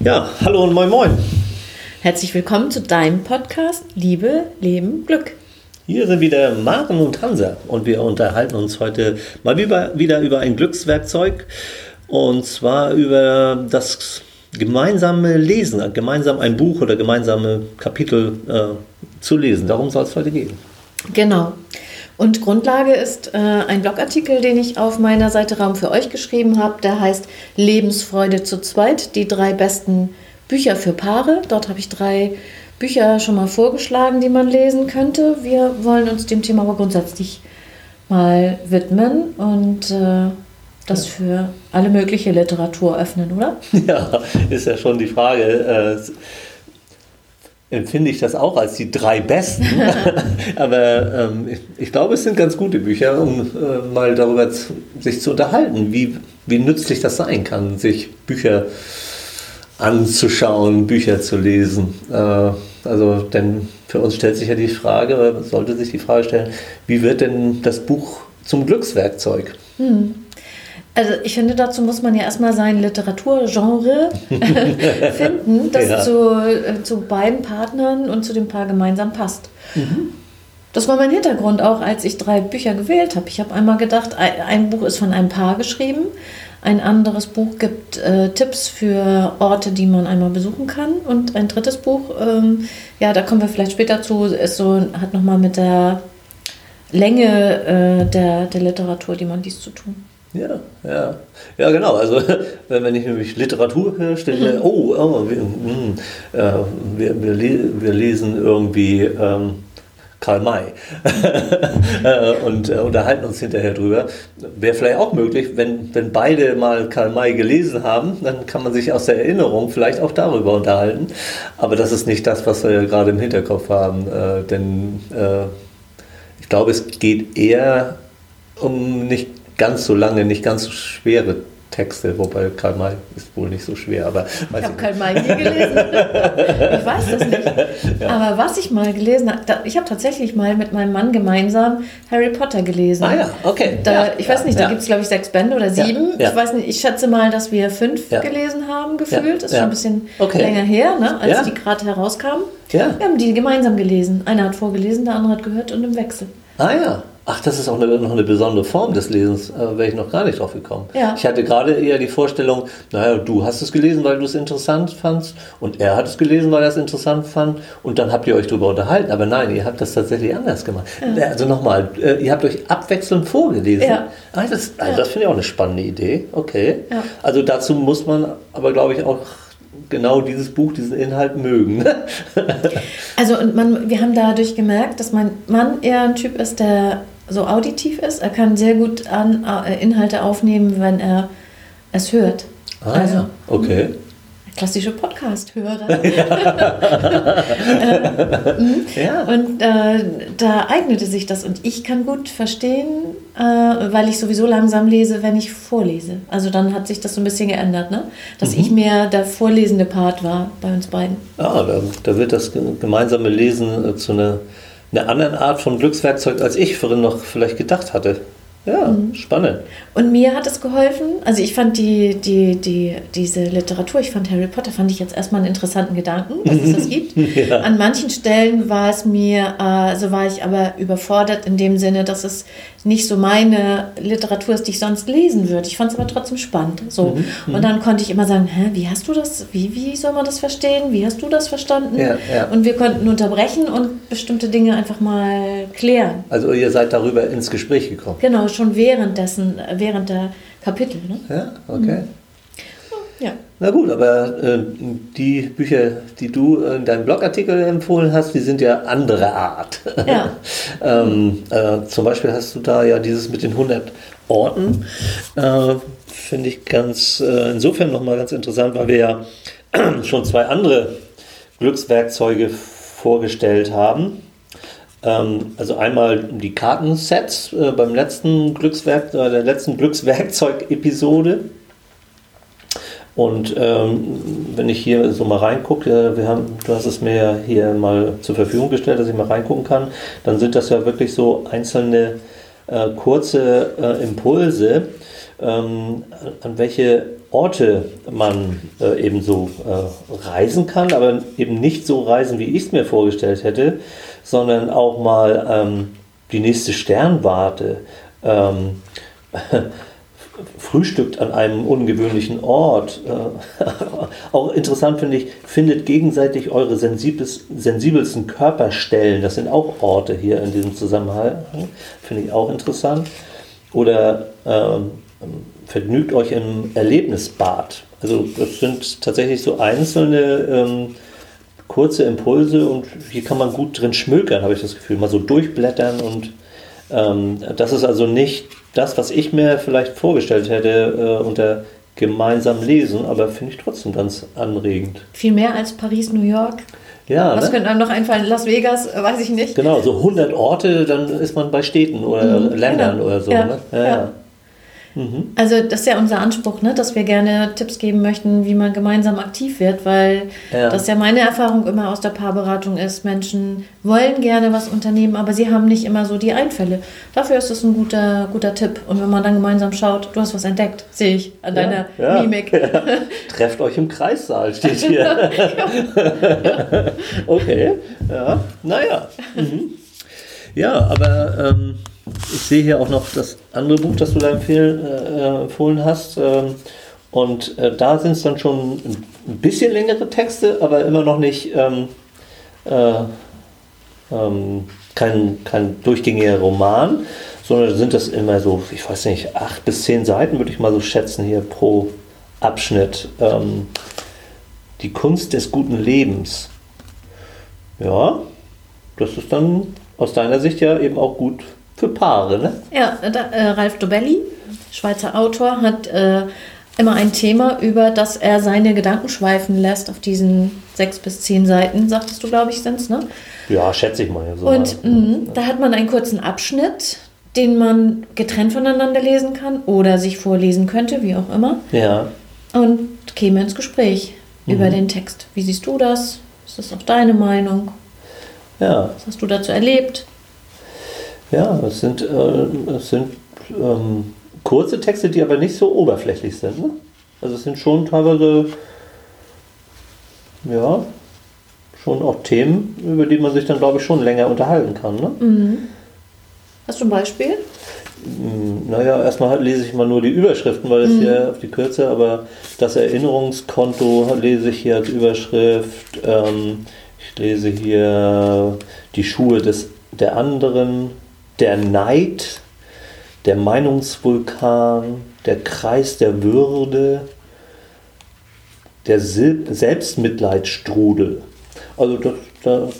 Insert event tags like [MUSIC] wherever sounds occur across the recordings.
Ja, hallo und moin moin. Herzlich willkommen zu deinem Podcast Liebe, Leben, Glück. Hier sind wieder Maren und Hansa und wir unterhalten uns heute mal wieder über ein Glückswerkzeug und zwar über das gemeinsame Lesen, gemeinsam ein Buch oder gemeinsame Kapitel äh, zu lesen. Darum soll es heute gehen. Genau. Und Grundlage ist äh, ein Blogartikel, den ich auf meiner Seite Raum für euch geschrieben habe. Der heißt Lebensfreude zu zweit, die drei besten Bücher für Paare. Dort habe ich drei Bücher schon mal vorgeschlagen, die man lesen könnte. Wir wollen uns dem Thema aber grundsätzlich mal widmen und äh, das für alle mögliche Literatur öffnen, oder? [LAUGHS] Ja, ist ja schon die Frage. Äh, empfinde ich das auch als die drei besten. [LAUGHS] Aber ähm, ich, ich, glaube, es sind ganz gute Bücher, um äh, mal darüber zu, sich zu unterhalten, wie, wie nützlich das sein kann, sich Bücher anzuschauen, Bücher zu lesen. Äh, also, denn für uns stellt sich ja die Frage, oder sollte sich die Frage stellen, wie wird denn das Buch zum Glückswerkzeug? Hm. Also ich finde, dazu muss man ja erstmal sein Literaturgenre [LAUGHS] finden, das ja. zu, äh, zu beiden Partnern und zu dem Paar gemeinsam passt. Mhm. Das war mein Hintergrund auch, als ich drei Bücher gewählt habe. Ich habe einmal gedacht, ein Buch ist von einem Paar geschrieben, ein anderes Buch gibt äh, Tipps für Orte, die man einmal besuchen kann und ein drittes Buch, ähm, ja, da kommen wir vielleicht später zu, ist so, hat nochmal mit der Länge äh, der, der Literatur, die man dies zu tun. Ja, ja. Ja, genau. Also, [LAUGHS] wenn ich nämlich Literatur höre, stelle ich mir, mhm. oh, oh wir, hm, äh, wir, wir, wir, lesen irgendwie ähm, Karl May [LAUGHS] äh, und äh, unterhalten uns hinterher drüber. Wäre vielleicht auch möglich, wenn, wenn beide mal Karl May gelesen haben, dann kann man sich aus der Erinnerung vielleicht auch darüber unterhalten. Aber das ist nicht das, was wir gerade im Hinterkopf haben, äh, denn äh, ich glaube, es geht eher um nicht ganz so lange, nicht ganz so schwere Texte, wobei Karl May ist wohl nicht so schwer, aber ich habe Karl May nie gelesen. [LAUGHS] ich weiß das nicht. Ja. Aber was ich mal gelesen habe, ich habe tatsächlich mal mit meinem Mann gemeinsam Harry Potter gelesen. Ah ja, okay. Da, ja, ich weiß nicht, da gibt es glaube ich sechs Bände oder sieben. Ich weiß nicht, ich schätze mal, dass wir fünf gelesen haben, gefühlt. Das ist schon ein bisschen okay. länger her, ne, als die gerade herauskamen. Wir haben die gemeinsam gelesen. Einer hat vorgelesen, der andere hat gehört und im Wechsel. Ah ja, Ach, das ist auch eine, noch eine besondere Form des Lesens, äh, wäre ich noch gar nicht drauf gekommen. Ja. Ich hatte gerade eher die Vorstellung, naja, du hast es gelesen, weil du es interessant fandst und er hat es gelesen, weil er es interessant fand und dann habt ihr euch darüber unterhalten. Aber nein, ihr habt das tatsächlich anders gemacht. Ja. Also nochmal, äh, ihr habt euch abwechselnd vorgelesen. Ja. Ah, das, also das finde ich auch eine spannende Idee. Okay. Also dazu muss man aber, glaube ich, auch genau dieses Buch, diesen Inhalt mögen. [LAUGHS] also und man, wir haben dadurch gemerkt, dass mein Mann eher ein Typ ist, der so auditiv ist. Er kann sehr gut an, äh, Inhalte aufnehmen, wenn er es hört. Ah, also, ja. okay. Klassische Podcast-Hörer. [LAUGHS] [LAUGHS] äh, mhm. ja. Und äh, da eignete sich das. Und ich kann gut verstehen, äh, weil ich sowieso langsam lese, wenn ich vorlese. Also dann hat sich das so ein bisschen geändert, ne? dass mhm. ich mehr der vorlesende Part war bei uns beiden. Ah, da, da wird das gemeinsame Lesen äh, zu einer eine andere Art von Glückswerkzeug, als ich vorhin noch vielleicht gedacht hatte. Ja, mhm. spannend. Und mir hat es geholfen. Also ich fand die, die, die, diese Literatur, ich fand Harry Potter, fand ich jetzt erstmal einen interessanten Gedanken, dass es das gibt. [LAUGHS] ja. An manchen Stellen war es mir, äh, so war ich aber überfordert in dem Sinne, dass es nicht so meine Literatur ist, die ich sonst lesen würde. Ich fand es aber trotzdem spannend. So. Mhm. Und dann konnte ich immer sagen, hä, wie hast du das, wie, wie soll man das verstehen? Wie hast du das verstanden? Ja, ja. Und wir konnten unterbrechen und bestimmte Dinge einfach mal klären. Also ihr seid darüber ins Gespräch gekommen. Genau, schon währenddessen, während der Kapitel. Ne? Ja, okay. Mhm. Ja. Na gut, aber äh, die Bücher, die du in deinem Blogartikel empfohlen hast, die sind ja andere Art. Ja. [LAUGHS] ähm, äh, zum Beispiel hast du da ja dieses mit den 100 Orten. Äh, Finde ich ganz, äh, insofern nochmal ganz interessant, weil wir ja [CLEARS THROAT] schon zwei andere Glückswerkzeuge vorgestellt haben. Ähm, also einmal die Kartensets äh, beim letzten Glückswerk, äh, der letzten Glückswerkzeug-Episode. Und ähm, wenn ich hier so mal reingucke, äh, wir haben, du hast es mir hier mal zur Verfügung gestellt, dass ich mal reingucken kann, dann sind das ja wirklich so einzelne äh, kurze äh, Impulse. ähm, an welche Orte man äh, eben so äh, reisen kann, aber eben nicht so reisen, wie ich es mir vorgestellt hätte, sondern auch mal ähm, die nächste Sternwarte. Ähm, [LAUGHS] frühstückt an einem ungewöhnlichen Ort. Äh, [LAUGHS] auch interessant finde ich, findet gegenseitig eure sensibelsten Körperstellen. Das sind auch Orte hier in diesem Zusammenhang. Finde ich auch interessant. Oder ähm, vergnügt euch im Erlebnisbad. Also das sind tatsächlich so einzelne ähm, kurze Impulse und hier kann man gut drin schmökern, habe ich das Gefühl. Mal so durchblättern und ähm, das ist also nicht das, was ich mir vielleicht vorgestellt hätte äh, unter gemeinsam lesen, aber finde ich trotzdem ganz anregend. Viel mehr als Paris, New York. Ja, Was ne? könnte einem noch einfallen? Las Vegas, äh, weiß ich nicht. Genau, so 100 Orte, dann ist man bei Städten oder mhm, Ländern genau. oder so. Ja, ne? ja, ja. Mhm. Also das ist ja unser Anspruch, ne? dass wir gerne Tipps geben möchten, wie man gemeinsam aktiv wird, weil ja. das ja meine Erfahrung immer aus der Paarberatung ist. Menschen wollen gerne was unternehmen, aber sie haben nicht immer so die Einfälle. Dafür ist es ein guter, guter Tipp. Und wenn man dann gemeinsam schaut, du hast was entdeckt, sehe ich an deiner ja, Mimik. Trefft euch im Kreissaal, steht hier. [LAUGHS] okay, ja, naja. Mhm. Ja, aber... Ähm ich sehe hier auch noch das andere Buch, das du da empfehlen, äh, empfohlen hast. Ähm, und äh, da sind es dann schon ein bisschen längere Texte, aber immer noch nicht ähm, äh, ähm, kein, kein durchgängiger Roman, sondern sind das immer so, ich weiß nicht, acht bis zehn Seiten, würde ich mal so schätzen, hier pro Abschnitt. Ähm, die Kunst des guten Lebens. Ja, das ist dann aus deiner Sicht ja eben auch gut für Paare, ne? Ja, da, äh, Ralf Dobelli, Schweizer Autor, hat äh, immer ein Thema, über das er seine Gedanken schweifen lässt auf diesen sechs bis zehn Seiten, sagtest du, glaube ich, sind es, ne? Ja, schätze ich mal. So Und mh, da hat man einen kurzen Abschnitt, den man getrennt voneinander lesen kann oder sich vorlesen könnte, wie auch immer. Ja. Und käme ins Gespräch mhm. über den Text. Wie siehst du das? Ist das auch deine Meinung? Ja. Was hast du dazu erlebt? Ja, es sind, äh, es sind ähm, kurze Texte, die aber nicht so oberflächlich sind. Ne? Also es sind schon teilweise, ja, schon auch Themen, über die man sich dann, glaube ich, schon länger unterhalten kann. Ne? Mhm. Hast du ein Beispiel? Hm, naja, erstmal lese ich mal nur die Überschriften, weil es mhm. hier auf die Kürze, aber das Erinnerungskonto lese ich hier als Überschrift. Ähm, ich lese hier die Schuhe des, der anderen, der Neid, der Meinungsvulkan, der Kreis der Würde, der Selbstmitleidsstrudel. Also das,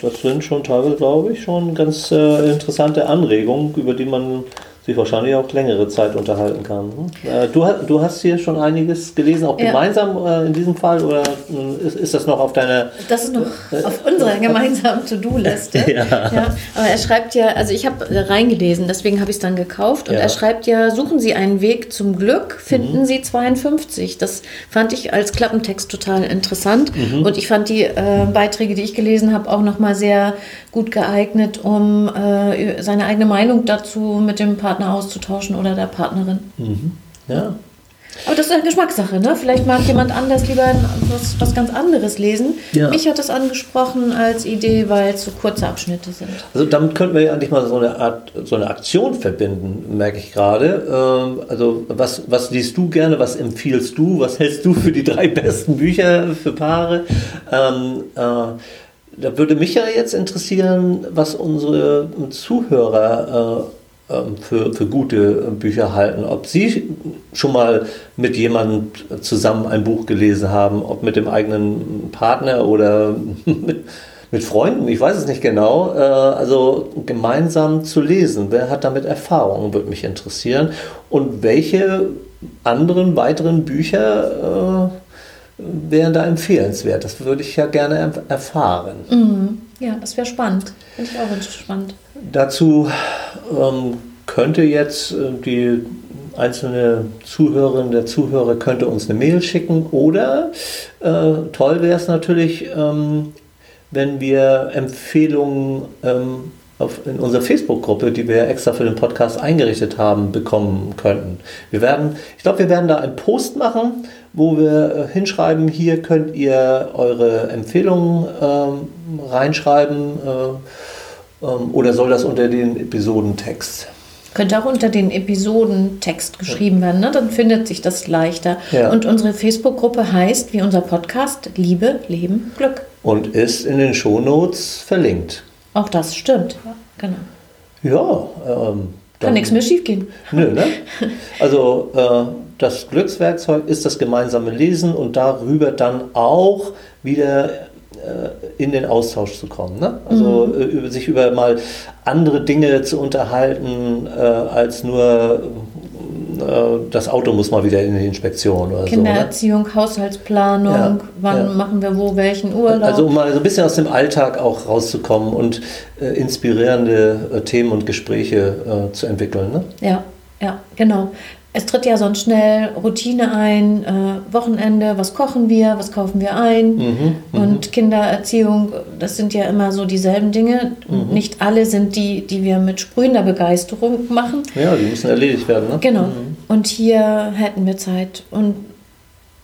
das, sind schon teilweise, glaube ich, schon ganz äh, interessante Anregungen, über die man sich wahrscheinlich auch längere Zeit unterhalten kann. Äh, du, du hast hier schon einiges gelesen, auch ja. gemeinsam äh, in diesem Fall, oder ist, ist das noch auf deiner... Das ist noch auf unserer gemeinsamen To-Do-Liste. [LAUGHS] ja. ja. Aber er schreibt ja, also ich habe reingelesen, deswegen habe ich es dann gekauft, und ja. er schreibt ja, suchen Sie einen Weg zum Glück, finden mhm. Sie 52. Das fand ich als Klappentext total interessant mhm. und ich fand die äh, Beiträge, die ich gelesen habe, auch nochmal sehr gut geeignet, um äh, seine eigene Meinung dazu mit dem Partner auszutauschen oder der Partnerin. Mhm. Ja. Aber das ist eine Geschmackssache, ne? Vielleicht mag jemand anders lieber was, was ganz anderes lesen. Ja. Mich hat das angesprochen als Idee, weil es so kurze Abschnitte sind. Also damit könnten wir ja eigentlich mal so eine Art, so eine Aktion verbinden, merke ich gerade. Ähm, also was, was liest du gerne, was empfiehlst du, was hältst du für die drei besten Bücher für Paare? Ähm, äh, da würde mich ja jetzt interessieren, was unsere Zuhörer äh, für, für gute Bücher halten. Ob Sie schon mal mit jemandem zusammen ein Buch gelesen haben, ob mit dem eigenen Partner oder [LAUGHS] mit, mit Freunden, ich weiß es nicht genau. Äh, also gemeinsam zu lesen, wer hat damit Erfahrung, würde mich interessieren. Und welche anderen weiteren Bücher äh, wären da empfehlenswert. Das würde ich ja gerne erfahren. Mhm. Ja, das wäre spannend. Finde ich auch spannend. Dazu ähm, könnte jetzt äh, die einzelne Zuhörerin, der Zuhörer könnte uns eine Mail schicken oder äh, toll wäre es natürlich, ähm, wenn wir Empfehlungen ähm, auf, in unserer Facebook-Gruppe, die wir extra für den Podcast eingerichtet haben, bekommen könnten. Wir werden, ich glaube, wir werden da einen Post machen, wo wir äh, hinschreiben, hier könnt ihr eure Empfehlungen ähm, reinschreiben äh, ähm, oder soll das unter den Episodentext? Könnte auch unter den Episodentext geschrieben werden, ne? dann findet sich das leichter. Ja. Und unsere Facebook-Gruppe heißt, wie unser Podcast, Liebe, Leben, Glück. Und ist in den Shownotes verlinkt. Auch das stimmt. Ja, genau. Ja, ähm, Kann nichts mehr schiefgehen. Nö, ne? [LAUGHS] Also äh, das Glückswerkzeug ist das gemeinsame Lesen und darüber dann auch wieder äh, in den Austausch zu kommen. Ne? Also äh, über, sich über mal andere Dinge zu unterhalten, äh, als nur äh, das Auto muss mal wieder in die Inspektion oder so. Ne? Kindererziehung, Haushaltsplanung, Ja, wann ja. machen wir wo welchen Urlaub. Also um mal so ein bisschen aus dem Alltag auch rauszukommen und äh, inspirierende äh, Themen und Gespräche zu entwickeln. Ne? Ja, ja, genau. Es tritt ja sonst schnell Routine ein, äh, Wochenende, was kochen wir, was kaufen wir ein Mhm, und Kindererziehung, das sind ja immer so dieselben Dinge. Mhm. Nicht alle sind die, die wir mit sprühender Begeisterung machen. Ja, die müssen erledigt werden. Ne? Genau. Und hier hätten wir Zeit. Und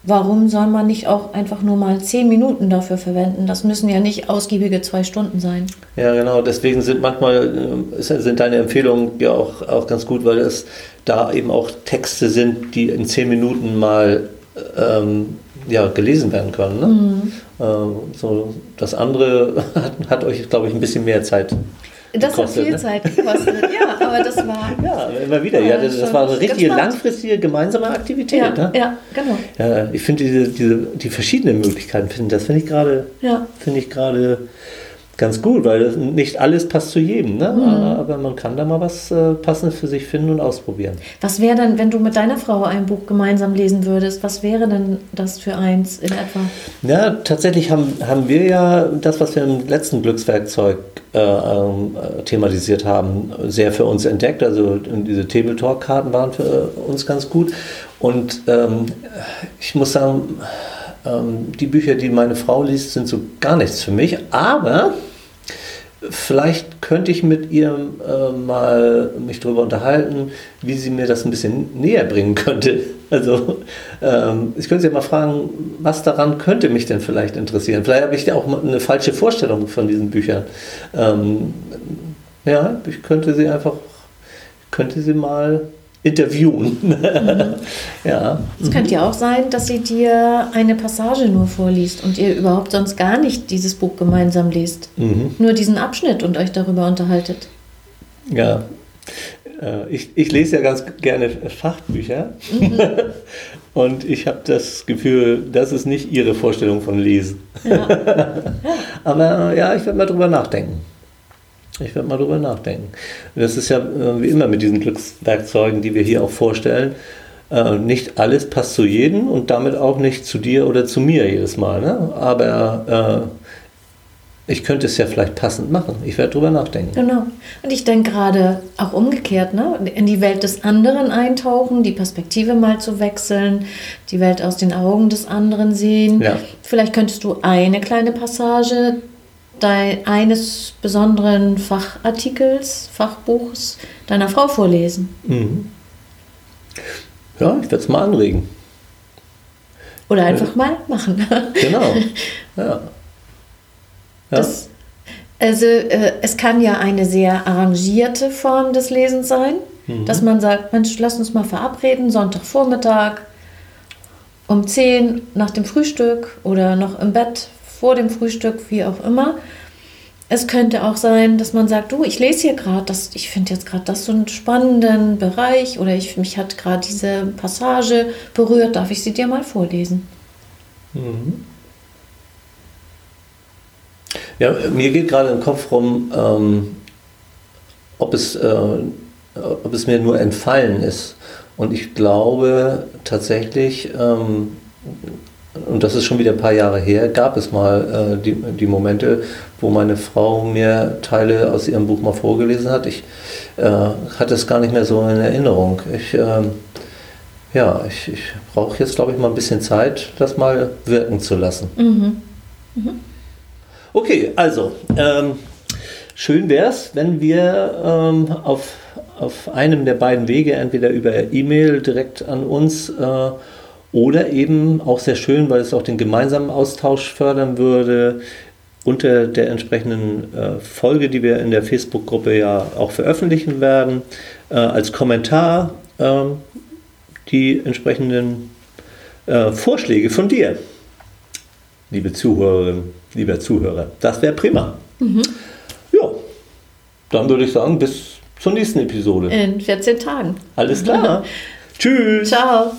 warum soll man nicht auch einfach nur mal zehn Minuten dafür verwenden? Das müssen ja nicht ausgiebige zwei Stunden sein. Ja, genau. Deswegen sind manchmal äh, sind deine Empfehlungen ja auch, auch ganz gut, weil es da eben auch Texte sind, die in zehn Minuten mal ähm, ja, gelesen werden können. Ne? Mhm. Äh, so, das andere [LAUGHS] hat, hat euch, glaube ich, ein bisschen mehr Zeit. Das Gekostet, hat viel ne? Zeit gekostet. [LAUGHS] Ja, aber das war. Ja, immer wieder. Ja, das, das war eine richtige langfristige gemeinsame Aktivität. Ja, ne? ja, genau. Ja, ich finde diese, diese, die verschiedenen Möglichkeiten, finde das finde ich gerade Ja. finde ich gerade ganz gut, weil nicht alles passt zu jedem, ne? Mhm. aber man kann da mal was äh, Passendes für sich finden und ausprobieren. Was wäre denn, wenn du mit deiner Frau ein Buch gemeinsam lesen würdest, was wäre denn das für eins in etwa? Ja, tatsächlich haben, haben wir ja das, was wir im letzten Glückswerkzeug äh, ähm, äh, thematisiert haben, sehr für uns entdeckt. Also diese Table Talk Karten waren für uns ganz gut. Und ähm, ich muss sagen, ähm, die Bücher, die meine Frau liest, sind so gar nichts für mich. Aber vielleicht könnte ich mit ihr äh, mal mich darüber unterhalten, wie sie mir das ein bisschen näher bringen könnte. [LAUGHS] Also ähm, ich könnte sie mal fragen, was daran könnte mich denn vielleicht interessieren. Vielleicht habe ich ja auch eine falsche Vorstellung von diesen Büchern. Ähm, ja, ich könnte sie einfach, könnte sie mal interviewen. [LAUGHS] ja. Es könnte ja auch sein, dass sie dir eine Passage nur vorliest und ihr überhaupt sonst gar nicht dieses Buch gemeinsam lest. Mhm. Nur diesen Abschnitt und euch darüber unterhaltet. Ja. Äh, Ich, ich lese ja ganz gerne Fachbücher [LAUGHS] und ich habe das Gefühl, das ist nicht Ihre Vorstellung von Lesen. [LAUGHS] Aber äh, ja, ich werde mal drüber nachdenken. Ich werde mal drüber nachdenken. Das ist ja äh, wie immer mit diesen Glückswerkzeugen, die wir hier auch vorstellen. Äh, Nicht alles passt zu jedem und damit auch nicht zu dir oder zu mir jedes Mal. Ne? Aber äh, ich könnte es ja vielleicht passend machen. Ich werde drüber nachdenken. Genau. Und ich denke gerade auch umgekehrt, ne? in die Welt des anderen eintauchen, die Perspektive mal zu wechseln, die Welt aus den Augen des anderen sehen. Ja. Vielleicht könntest du eine kleine Passage dein, eines besonderen Fachartikels, Fachbuchs deiner Frau vorlesen. Mhm. Ja, ich werde es mal anregen. Oder einfach mal machen. [LAUGHS] Genau. Ja. Ja. Das, also äh, es kann ja eine sehr arrangierte Form des Lesens sein, dass man sagt, Mensch, lass uns mal verabreden, Sonntagvormittag um 10 nach dem Frühstück oder noch im Bett vor dem Frühstück, wie auch immer. Es könnte auch sein, dass man sagt, du, ich lese hier gerade, ich finde jetzt gerade das so einen spannenden Bereich oder ich, mich hat gerade diese Passage berührt, darf ich sie dir mal vorlesen? ja, mir geht gerade im Kopf rum, ähm, ob, es, äh, ob es mir nur entfallen ist. Und ich glaube tatsächlich, ähm, und das ist schon wieder ein paar Jahre her, gab es mal äh, die, die Momente, wo meine Frau mir Teile aus ihrem Buch mal vorgelesen hat. Ich äh, hatte es gar nicht mehr so in Erinnerung. Ich, ähm, ja, ich, ich brauche jetzt, glaube ich, mal ein bisschen Zeit, das mal wirken zu lassen. Okay, also, ähm, schön wäre es, wenn wir ähm, auf, auf einem der beiden Wege, entweder über E-Mail direkt an uns äh, oder eben auch sehr schön, weil es auch den gemeinsamen Austausch fördern würde, unter der entsprechenden äh, Folge, die wir in der Facebook-Gruppe ja auch veröffentlichen werden, äh, als Kommentar äh, die entsprechenden äh, Vorschläge von dir, liebe Zuhörerin, lieber Zuhörer. Das wäre prima. Mhm. Ja, dann würde ich sagen, bis zur nächsten Episode. In 14 Tagen. Alles klar. [LAUGHS] Tschüss. Ciao.